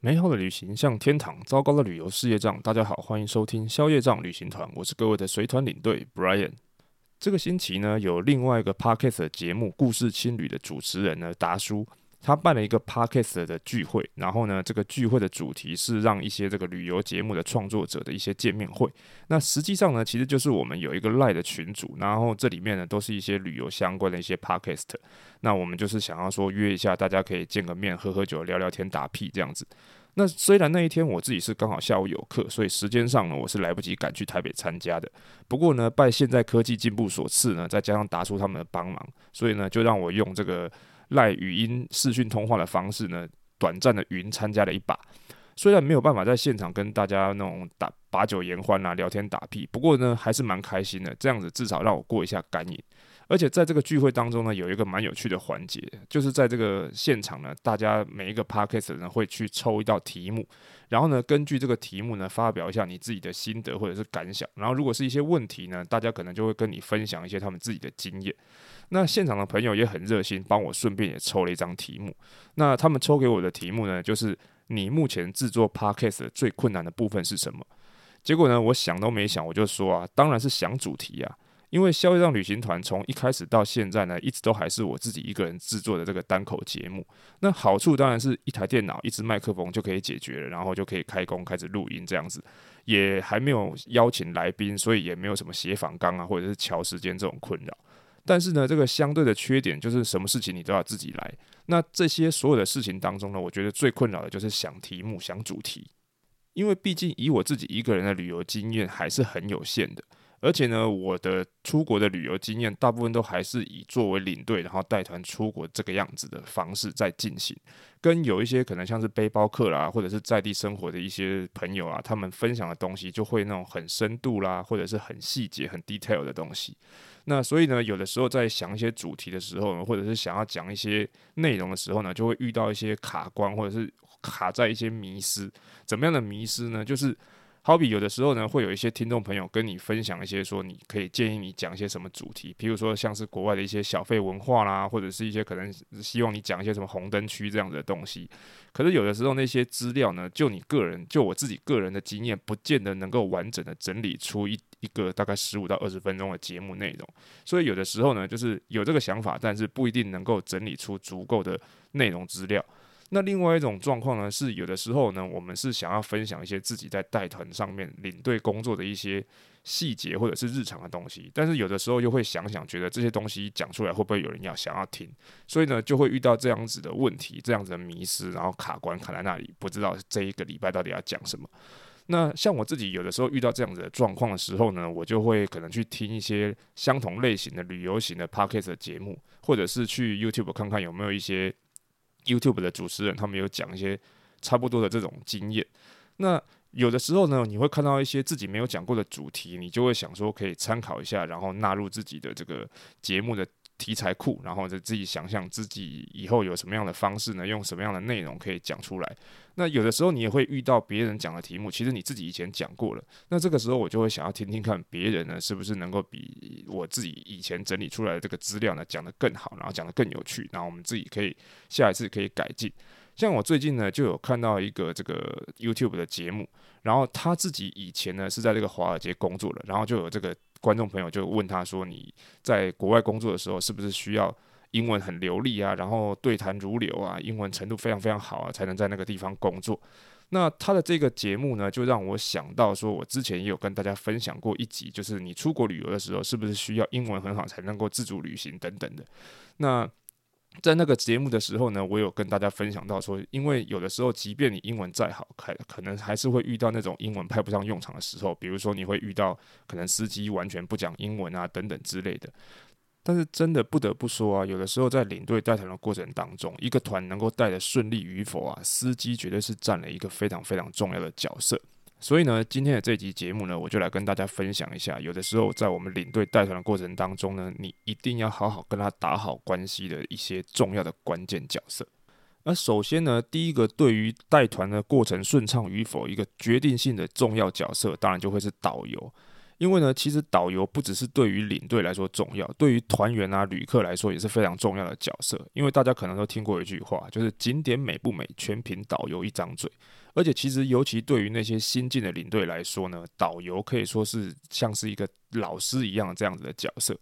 美好的旅行像天堂，糟糕的旅游事业账。大家好，欢迎收听宵夜账旅行团，我是各位的随团领队 Brian。这个星期呢，有另外一个 pocket 节目《故事青旅》的主持人呢，达叔。他办了一个 podcast 的聚会，然后呢，这个聚会的主题是让一些这个旅游节目的创作者的一些见面会。那实际上呢，其实就是我们有一个 LINE 的群组，然后这里面呢都是一些旅游相关的一些 podcast。那我们就是想要说约一下，大家可以见个面，喝喝酒，聊聊天，打屁这样子。那虽然那一天我自己是刚好下午有课，所以时间上呢我是来不及赶去台北参加的。不过呢，拜现在科技进步所赐呢，再加上达叔他们的帮忙，所以呢就让我用这个。赖语音视讯通话的方式呢，短暂的云参加了一把，虽然没有办法在现场跟大家那种打把酒言欢啊，聊天打屁，不过呢还是蛮开心的。这样子至少让我过一下干瘾。而且在这个聚会当中呢，有一个蛮有趣的环节，就是在这个现场呢，大家每一个 podcast 呢会去抽一道题目，然后呢根据这个题目呢发表一下你自己的心得或者是感想。然后如果是一些问题呢，大家可能就会跟你分享一些他们自己的经验。那现场的朋友也很热心，帮我顺便也抽了一张题目。那他们抽给我的题目呢，就是你目前制作 podcast 最困难的部分是什么？结果呢，我想都没想，我就说啊，当然是想主题啊。因为消业障旅行团从一开始到现在呢，一直都还是我自己一个人制作的这个单口节目。那好处当然是一台电脑、一支麦克风就可以解决了，然后就可以开工开始录音这样子，也还没有邀请来宾，所以也没有什么写访纲啊，或者是乔时间这种困扰。但是呢，这个相对的缺点就是什么事情你都要自己来。那这些所有的事情当中呢，我觉得最困扰的就是想题目、想主题。因为毕竟以我自己一个人的旅游经验还是很有限的，而且呢，我的出国的旅游经验大部分都还是以作为领队，然后带团出国这个样子的方式在进行。跟有一些可能像是背包客啦，或者是在地生活的一些朋友啊，他们分享的东西就会那种很深度啦，或者是很细节、很 detail 的东西。那所以呢，有的时候在想一些主题的时候呢，或者是想要讲一些内容的时候呢，就会遇到一些卡关，或者是卡在一些迷失。怎么样的迷失呢？就是。好比有的时候呢，会有一些听众朋友跟你分享一些说，你可以建议你讲一些什么主题，比如说像是国外的一些小费文化啦，或者是一些可能希望你讲一些什么红灯区这样子的东西。可是有的时候那些资料呢，就你个人，就我自己个人的经验，不见得能够完整的整理出一一个大概十五到二十分钟的节目内容。所以有的时候呢，就是有这个想法，但是不一定能够整理出足够的内容资料。那另外一种状况呢，是有的时候呢，我们是想要分享一些自己在带团上面领队工作的一些细节或者是日常的东西，但是有的时候又会想想，觉得这些东西讲出来会不会有人要想要听，所以呢，就会遇到这样子的问题，这样子的迷失，然后卡关卡在那里，不知道这一个礼拜到底要讲什么。那像我自己有的时候遇到这样子的状况的时候呢，我就会可能去听一些相同类型的旅游型的 podcast 的节目，或者是去 YouTube 看看有没有一些。YouTube 的主持人，他们有讲一些差不多的这种经验。那有的时候呢，你会看到一些自己没有讲过的主题，你就会想说可以参考一下，然后纳入自己的这个节目的题材库，然后就自己想象自己以后有什么样的方式呢，用什么样的内容可以讲出来。那有的时候你也会遇到别人讲的题目，其实你自己以前讲过了。那这个时候我就会想要听听看别人呢，是不是能够比我自己以前整理出来的这个资料呢讲得更好，然后讲得更有趣，然后我们自己可以下一次可以改进。像我最近呢，就有看到一个这个 YouTube 的节目，然后他自己以前呢是在这个华尔街工作的，然后就有这个观众朋友就问他说：“你在国外工作的时候，是不是需要英文很流利啊？然后对谈如流啊，英文程度非常非常好啊，才能在那个地方工作？”那他的这个节目呢，就让我想到说，我之前也有跟大家分享过一集，就是你出国旅游的时候，是不是需要英文很好才能够自主旅行等等的？那在那个节目的时候呢，我有跟大家分享到说，因为有的时候，即便你英文再好，可可能还是会遇到那种英文派不上用场的时候，比如说你会遇到可能司机完全不讲英文啊等等之类的。但是真的不得不说啊，有的时候在领队带团的过程当中，一个团能够带得顺利与否啊，司机绝对是占了一个非常非常重要的角色。所以呢，今天的这集节目呢，我就来跟大家分享一下，有的时候在我们领队带团的过程当中呢，你一定要好好跟他打好关系的一些重要的关键角色。而首先呢，第一个对于带团的过程顺畅与否，一个决定性的重要角色，当然就会是导游。因为呢，其实导游不只是对于领队来说重要，对于团员啊、旅客来说也是非常重要的角色。因为大家可能都听过一句话，就是景点美不美，全凭导游一张嘴。而且其实，尤其对于那些新进的领队来说呢，导游可以说是像是一个老师一样这样子的角色。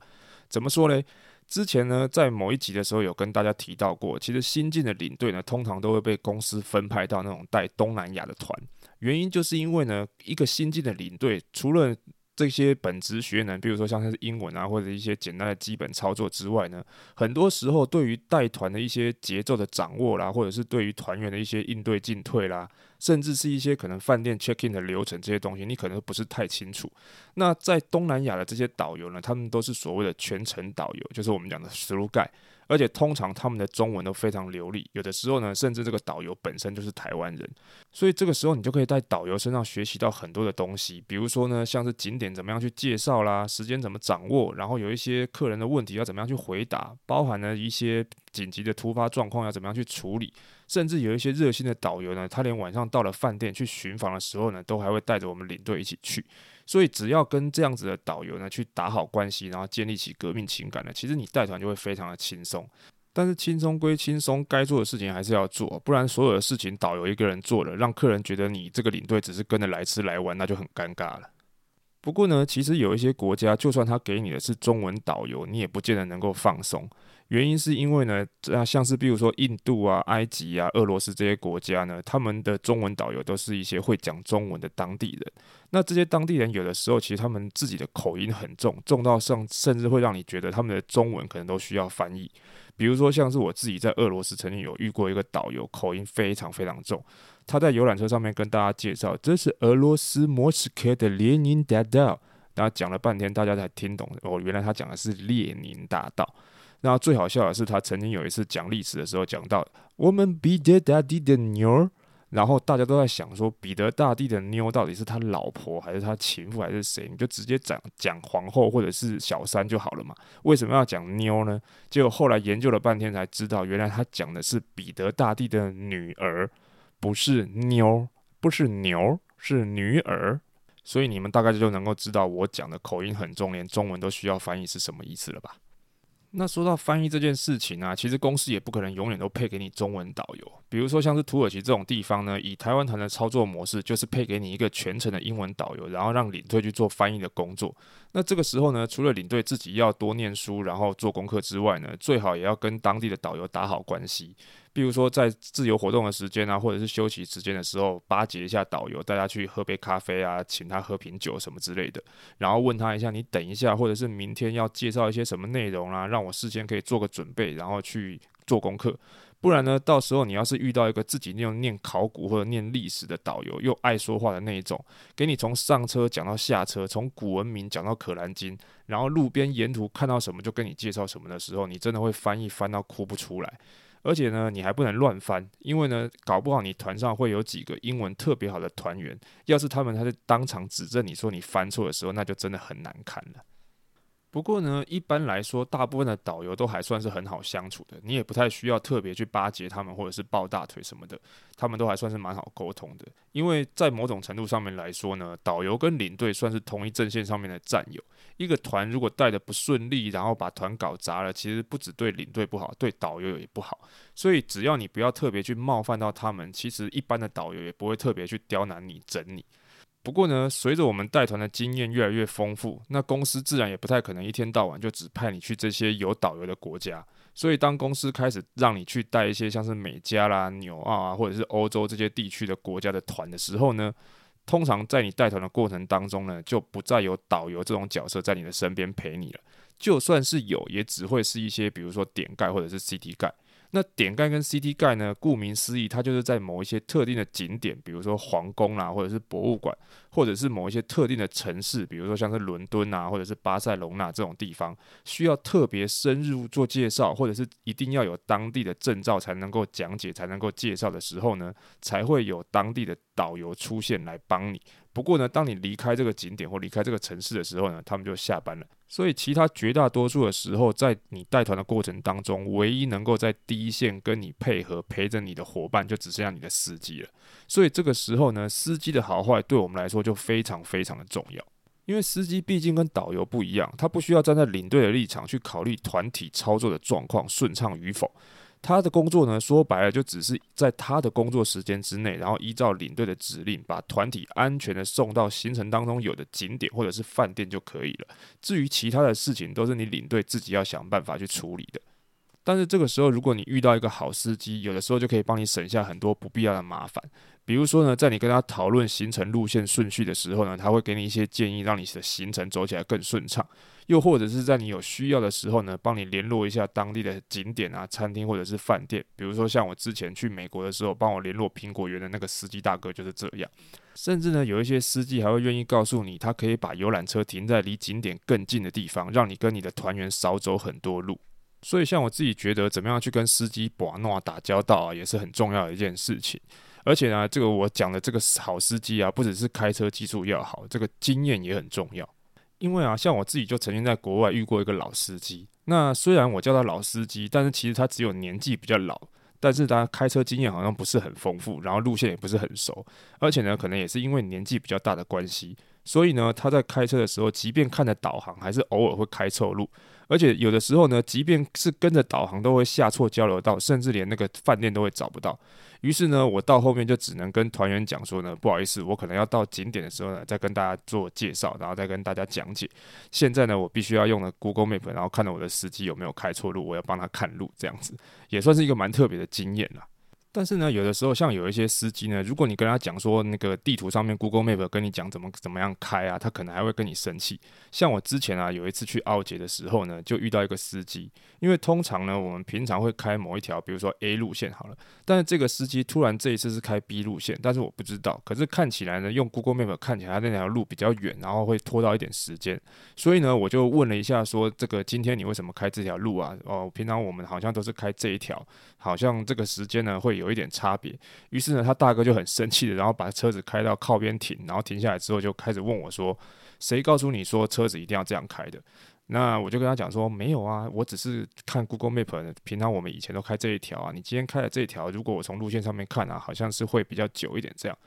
怎么说呢？之前呢，在某一集的时候有跟大家提到过，其实新进的领队呢，通常都会被公司分派到那种带东南亚的团，原因就是因为呢，一个新进的领队除了这些本职学能，比如说像是英文啊，或者一些简单的基本操作之外呢，很多时候对于带团的一些节奏的掌握啦，或者是对于团员的一些应对进退啦。甚至是一些可能饭店 check in 的流程这些东西，你可能不是太清楚。那在东南亚的这些导游呢，他们都是所谓的全程导游，就是我们讲的 through guide，而且通常他们的中文都非常流利，有的时候呢，甚至这个导游本身就是台湾人，所以这个时候你就可以在导游身上学习到很多的东西，比如说呢，像是景点怎么样去介绍啦，时间怎么掌握，然后有一些客人的问题要怎么样去回答，包含了一些紧急的突发状况要怎么样去处理。甚至有一些热心的导游呢，他连晚上到了饭店去巡房的时候呢，都还会带着我们领队一起去。所以只要跟这样子的导游呢去打好关系，然后建立起革命情感呢，其实你带团就会非常的轻松。但是轻松归轻松，该做的事情还是要做，不然所有的事情导游一个人做了，让客人觉得你这个领队只是跟着来吃来玩，那就很尴尬了。不过呢，其实有一些国家，就算他给你的是中文导游，你也不见得能够放松。原因是因为呢，啊，像是比如说印度啊、埃及啊、俄罗斯这些国家呢，他们的中文导游都是一些会讲中文的当地人。那这些当地人有的时候，其实他们自己的口音很重，重到上甚至会让你觉得他们的中文可能都需要翻译。比如说，像是我自己在俄罗斯曾经有遇过一个导游，口音非常非常重。他在游览车上面跟大家介绍，这是俄罗斯莫斯科的列宁大道。然后讲了半天，大家才听懂哦，原来他讲的是列宁大道。那最好笑的是，他曾经有一次讲历史的时候讲到，我们彼得大帝的妞，然后大家都在想说，彼得大帝的妞到底是他老婆还是他情妇还是谁？你就直接讲讲皇后或者是小三就好了嘛？为什么要讲妞呢？结果后来研究了半天才知道，原来他讲的是彼得大帝的女儿，不是妞，不是牛，是女儿。所以你们大概就能够知道我讲的口音很重，连中文都需要翻译是什么意思了吧？那说到翻译这件事情啊，其实公司也不可能永远都配给你中文导游。比如说像是土耳其这种地方呢，以台湾团的操作模式，就是配给你一个全程的英文导游，然后让领队去做翻译的工作。那这个时候呢，除了领队自己要多念书，然后做功课之外呢，最好也要跟当地的导游打好关系。比如说在自由活动的时间啊，或者是休息时间的时候，巴结一下导游，带他去喝杯咖啡啊，请他喝瓶酒什么之类的，然后问他一下，你等一下，或者是明天要介绍一些什么内容啊，让我事先可以做个准备，然后去做功课。不然呢，到时候你要是遇到一个自己那种念考古或者念历史的导游，又爱说话的那一种，给你从上车讲到下车，从古文明讲到可兰经，然后路边沿途看到什么就跟你介绍什么的时候，你真的会翻译翻到哭不出来。而且呢，你还不能乱翻，因为呢，搞不好你团上会有几个英文特别好的团员，要是他们他在当场指正你说你翻错的时候，那就真的很难看了。不过呢，一般来说，大部分的导游都还算是很好相处的，你也不太需要特别去巴结他们，或者是抱大腿什么的，他们都还算是蛮好沟通的。因为在某种程度上面来说呢，导游跟领队算是同一阵线上面的战友。一个团如果带的不顺利，然后把团搞砸了，其实不只对领队不好，对导游也不好。所以只要你不要特别去冒犯到他们，其实一般的导游也不会特别去刁难你、整你。不过呢，随着我们带团的经验越来越丰富，那公司自然也不太可能一天到晚就只派你去这些有导游的国家。所以，当公司开始让你去带一些像是美加啦、纽澳啊，或者是欧洲这些地区的国家的团的时候呢，通常在你带团的过程当中呢，就不再有导游这种角色在你的身边陪你了。就算是有，也只会是一些比如说点盖或者是 CT 盖。那点盖跟 CT 盖呢？顾名思义，它就是在某一些特定的景点，比如说皇宫啦，或者是博物馆，或者是某一些特定的城市，比如说像是伦敦啊，或者是巴塞隆纳这种地方，需要特别深入做介绍，或者是一定要有当地的证照才能够讲解、才能够介绍的时候呢，才会有当地的导游出现来帮你。不过呢，当你离开这个景点或离开这个城市的时候呢，他们就下班了。所以，其他绝大多数的时候，在你带团的过程当中，唯一能够在第一线跟你配合、陪着你的伙伴，就只剩下你的司机了。所以，这个时候呢，司机的好坏对我们来说就非常非常的重要。因为司机毕竟跟导游不一样，他不需要站在领队的立场去考虑团体操作的状况顺畅与否。他的工作呢，说白了就只是在他的工作时间之内，然后依照领队的指令，把团体安全的送到行程当中有的景点或者是饭店就可以了。至于其他的事情，都是你领队自己要想办法去处理的。但是这个时候，如果你遇到一个好司机，有的时候就可以帮你省下很多不必要的麻烦。比如说呢，在你跟他讨论行程路线顺序的时候呢，他会给你一些建议，让你的行程走起来更顺畅。又或者是在你有需要的时候呢，帮你联络一下当地的景点啊、餐厅或者是饭店。比如说像我之前去美国的时候，帮我联络苹果园的那个司机大哥就是这样。甚至呢，有一些司机还会愿意告诉你，他可以把游览车停在离景点更近的地方，让你跟你的团员少走很多路。所以，像我自己觉得，怎么样去跟司机把诺打交道啊，也是很重要的一件事情。而且呢，这个我讲的这个好司机啊，不只是开车技术要好，这个经验也很重要。因为啊，像我自己就曾经在国外遇过一个老司机。那虽然我叫他老司机，但是其实他只有年纪比较老，但是他开车经验好像不是很丰富，然后路线也不是很熟。而且呢，可能也是因为年纪比较大的关系，所以呢，他在开车的时候，即便看着导航，还是偶尔会开错路。而且有的时候呢，即便是跟着导航，都会下错交流道，甚至连那个饭店都会找不到。于是呢，我到后面就只能跟团员讲说呢，不好意思，我可能要到景点的时候呢，再跟大家做介绍，然后再跟大家讲解。现在呢，我必须要用了 Google Map，然后看到我的司机有没有开错路，我要帮他看路，这样子也算是一个蛮特别的经验了。但是呢，有的时候像有一些司机呢，如果你跟他讲说那个地图上面 Google Map 跟你讲怎么怎么样开啊，他可能还会跟你生气。像我之前啊，有一次去奥捷的时候呢，就遇到一个司机，因为通常呢，我们平常会开某一条，比如说 A 路线好了，但是这个司机突然这一次是开 B 路线，但是我不知道，可是看起来呢，用 Google Map 看起来那条路比较远，然后会拖到一点时间，所以呢，我就问了一下说，这个今天你为什么开这条路啊？哦，平常我们好像都是开这一条，好像这个时间呢会有。有一点差别，于是呢，他大哥就很生气的，然后把车子开到靠边停，然后停下来之后就开始问我说：“谁告诉你说车子一定要这样开的？”那我就跟他讲说，没有啊，我只是看 Google Map，平常我们以前都开这一条啊。你今天开的这一条，如果我从路线上面看啊，好像是会比较久一点这样。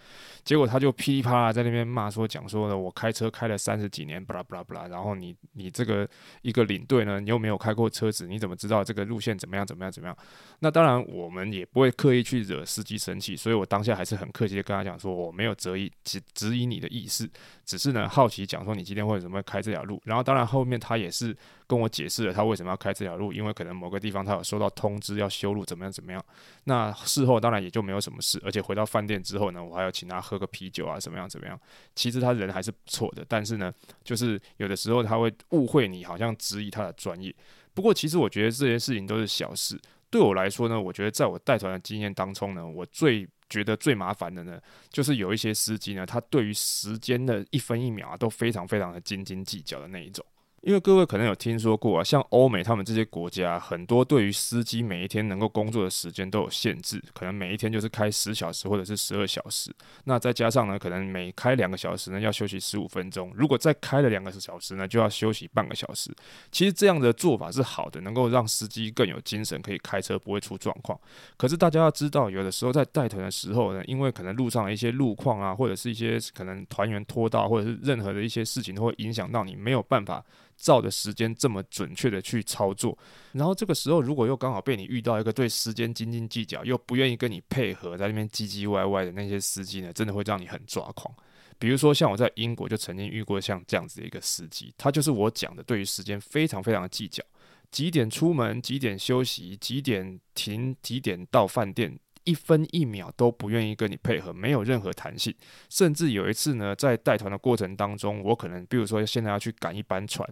结果他就噼里啪啦在那边骂说，讲说呢我开车开了三十几年，巴拉巴拉巴拉。然后你你这个一个领队呢，你又没有开过车子，你怎么知道这个路线怎么样怎么样怎么样？那当然我们也不会刻意去惹司机生气，所以我当下还是很客气的跟他讲说，我没有质疑指质疑你的意思，只是呢好奇讲说你今天为什么开这条路。然后当然后面他也是。跟我解释了他为什么要开这条路，因为可能某个地方他有收到通知要修路，怎么样怎么样。那事后当然也就没有什么事，而且回到饭店之后呢，我还要请他喝个啤酒啊，怎么样怎么样。其实他人还是不错的，但是呢，就是有的时候他会误会你，好像质疑他的专业。不过其实我觉得这些事情都是小事。对我来说呢，我觉得在我带团的经验当中呢，我最觉得最麻烦的呢，就是有一些司机呢，他对于时间的一分一秒啊，都非常非常的斤斤计较的那一种。因为各位可能有听说过啊，像欧美他们这些国家，很多对于司机每一天能够工作的时间都有限制，可能每一天就是开十小时或者是十二小时。那再加上呢，可能每开两个小时呢要休息十五分钟，如果再开了两个小时呢，就要休息半个小时。其实这样的做法是好的，能够让司机更有精神，可以开车不会出状况。可是大家要知道，有的时候在带团的时候呢，因为可能路上的一些路况啊，或者是一些可能团员拖到，或者是任何的一些事情都会影响到你，没有办法。照的时间这么准确的去操作，然后这个时候如果又刚好被你遇到一个对时间斤斤计较又不愿意跟你配合，在那边唧唧歪歪的那些司机呢，真的会让你很抓狂。比如说像我在英国就曾经遇过像这样子的一个司机，他就是我讲的，对于时间非常非常的计较，几点出门，几点休息，几点停，几点到饭店。一分一秒都不愿意跟你配合，没有任何弹性。甚至有一次呢，在带团的过程当中，我可能比如说现在要去赶一班船，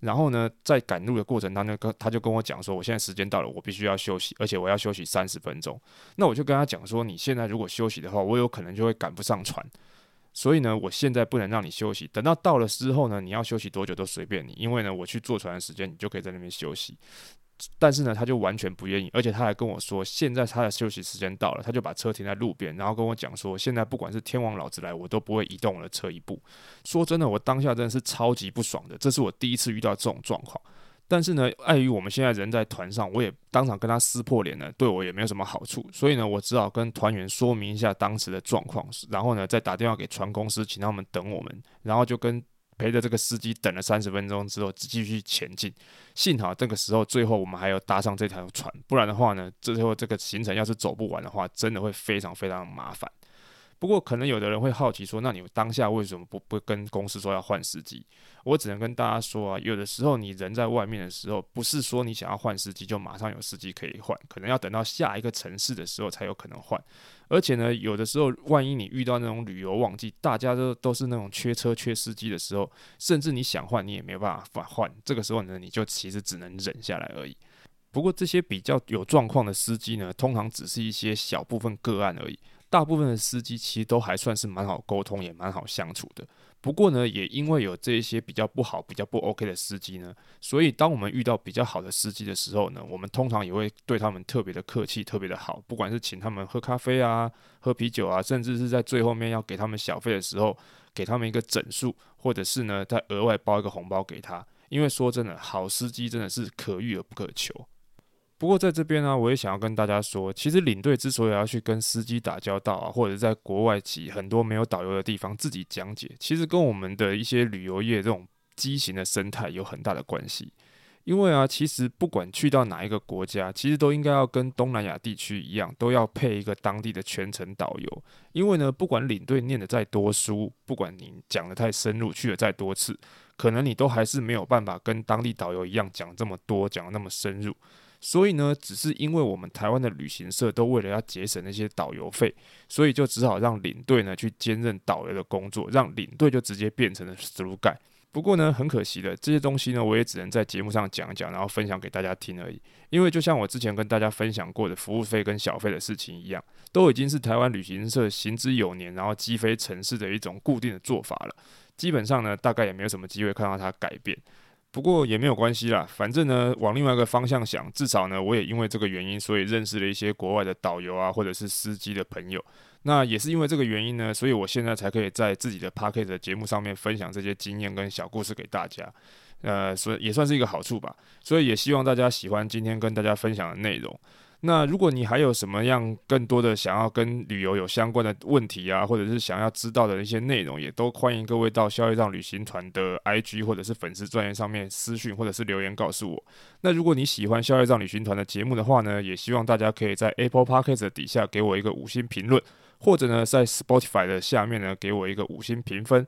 然后呢，在赶路的过程当中，跟他就跟我讲说，我现在时间到了，我必须要休息，而且我要休息三十分钟。那我就跟他讲说，你现在如果休息的话，我有可能就会赶不上船。所以呢，我现在不能让你休息，等到到了之后呢，你要休息多久都随便你，因为呢，我去坐船的时间，你就可以在那边休息。但是呢，他就完全不愿意，而且他还跟我说，现在他的休息时间到了，他就把车停在路边，然后跟我讲说，现在不管是天王老子来，我都不会移动我的车一步。说真的，我当下真的是超级不爽的，这是我第一次遇到这种状况。但是呢，碍于我们现在人在团上，我也当场跟他撕破脸了，对我也没有什么好处，所以呢，我只好跟团员说明一下当时的状况，然后呢，再打电话给船公司，请他们等我们，然后就跟。陪着这个司机等了三十分钟之后，继续前进。幸好这个时候最后我们还有搭上这条船，不然的话呢，最后这个行程要是走不完的话，真的会非常非常麻烦。不过，可能有的人会好奇说：“那你当下为什么不不跟公司说要换司机？”我只能跟大家说啊，有的时候你人在外面的时候，不是说你想要换司机就马上有司机可以换，可能要等到下一个城市的时候才有可能换。而且呢，有的时候万一你遇到那种旅游旺季，大家都都是那种缺车缺司机的时候，甚至你想换你也没办法换。这个时候呢，你就其实只能忍下来而已。不过这些比较有状况的司机呢，通常只是一些小部分个案而已。大部分的司机其实都还算是蛮好沟通，也蛮好相处的。不过呢，也因为有这一些比较不好、比较不 OK 的司机呢，所以当我们遇到比较好的司机的时候呢，我们通常也会对他们特别的客气、特别的好。不管是请他们喝咖啡啊、喝啤酒啊，甚至是在最后面要给他们小费的时候，给他们一个整数，或者是呢再额外包一个红包给他。因为说真的，好司机真的是可遇而不可求。不过在这边呢，我也想要跟大家说，其实领队之所以要去跟司机打交道啊，或者在国外骑很多没有导游的地方自己讲解，其实跟我们的一些旅游业这种畸形的生态有很大的关系。因为啊，其实不管去到哪一个国家，其实都应该要跟东南亚地区一样，都要配一个当地的全程导游。因为呢，不管领队念得再多书，不管你讲得太深入，去了再多次，可能你都还是没有办法跟当地导游一样讲这么多，讲得那么深入。所以呢，只是因为我们台湾的旅行社都为了要节省那些导游费，所以就只好让领队呢去兼任导游的工作，让领队就直接变成了 through。不过呢，很可惜的，这些东西呢，我也只能在节目上讲讲，然后分享给大家听而已。因为就像我之前跟大家分享过的服务费跟小费的事情一样，都已经是台湾旅行社行之有年，然后积非成是的一种固定的做法了。基本上呢，大概也没有什么机会看到它改变。不过也没有关系啦，反正呢，往另外一个方向想，至少呢，我也因为这个原因，所以认识了一些国外的导游啊，或者是司机的朋友。那也是因为这个原因呢，所以我现在才可以在自己的 Podcast 的节目上面分享这些经验跟小故事给大家。呃，所以也算是一个好处吧。所以也希望大家喜欢今天跟大家分享的内容。那如果你还有什么样更多的想要跟旅游有相关的问题啊，或者是想要知道的一些内容，也都欢迎各位到消业障旅行团的 IG 或者是粉丝专页上面私讯或者是留言告诉我。那如果你喜欢消业障旅行团的节目的话呢，也希望大家可以在 Apple Podcast 底下给我一个五星评论，或者呢在 Spotify 的下面呢给我一个五星评分。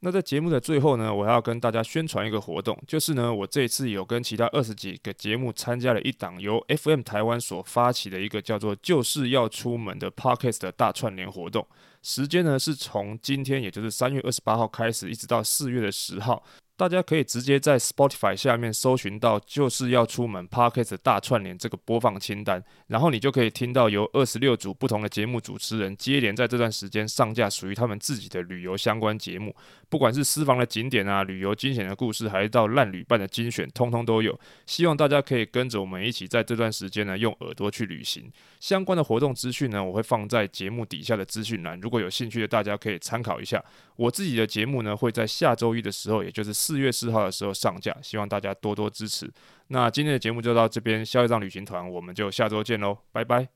那在节目的最后呢，我要跟大家宣传一个活动，就是呢，我这次有跟其他二十几个节目参加了一档由 FM 台湾所发起的一个叫做“就是要出门”的 Podcast 的大串联活动，时间呢是从今天，也就是三月二十八号开始，一直到四月的十号。大家可以直接在 Spotify 下面搜寻到，就是要出门 Podcast 大串联这个播放清单，然后你就可以听到由二十六组不同的节目主持人接连在这段时间上架属于他们自己的旅游相关节目，不管是私房的景点啊、旅游惊险的故事，还是到烂旅伴的精选，通通都有。希望大家可以跟着我们一起在这段时间呢，用耳朵去旅行。相关的活动资讯呢，我会放在节目底下的资讯栏，如果有兴趣的大家可以参考一下。我自己的节目呢，会在下周一的时候，也就是四月四号的时候上架，希望大家多多支持。那今天的节目就到这边，消业障旅行团，我们就下周见喽，拜拜。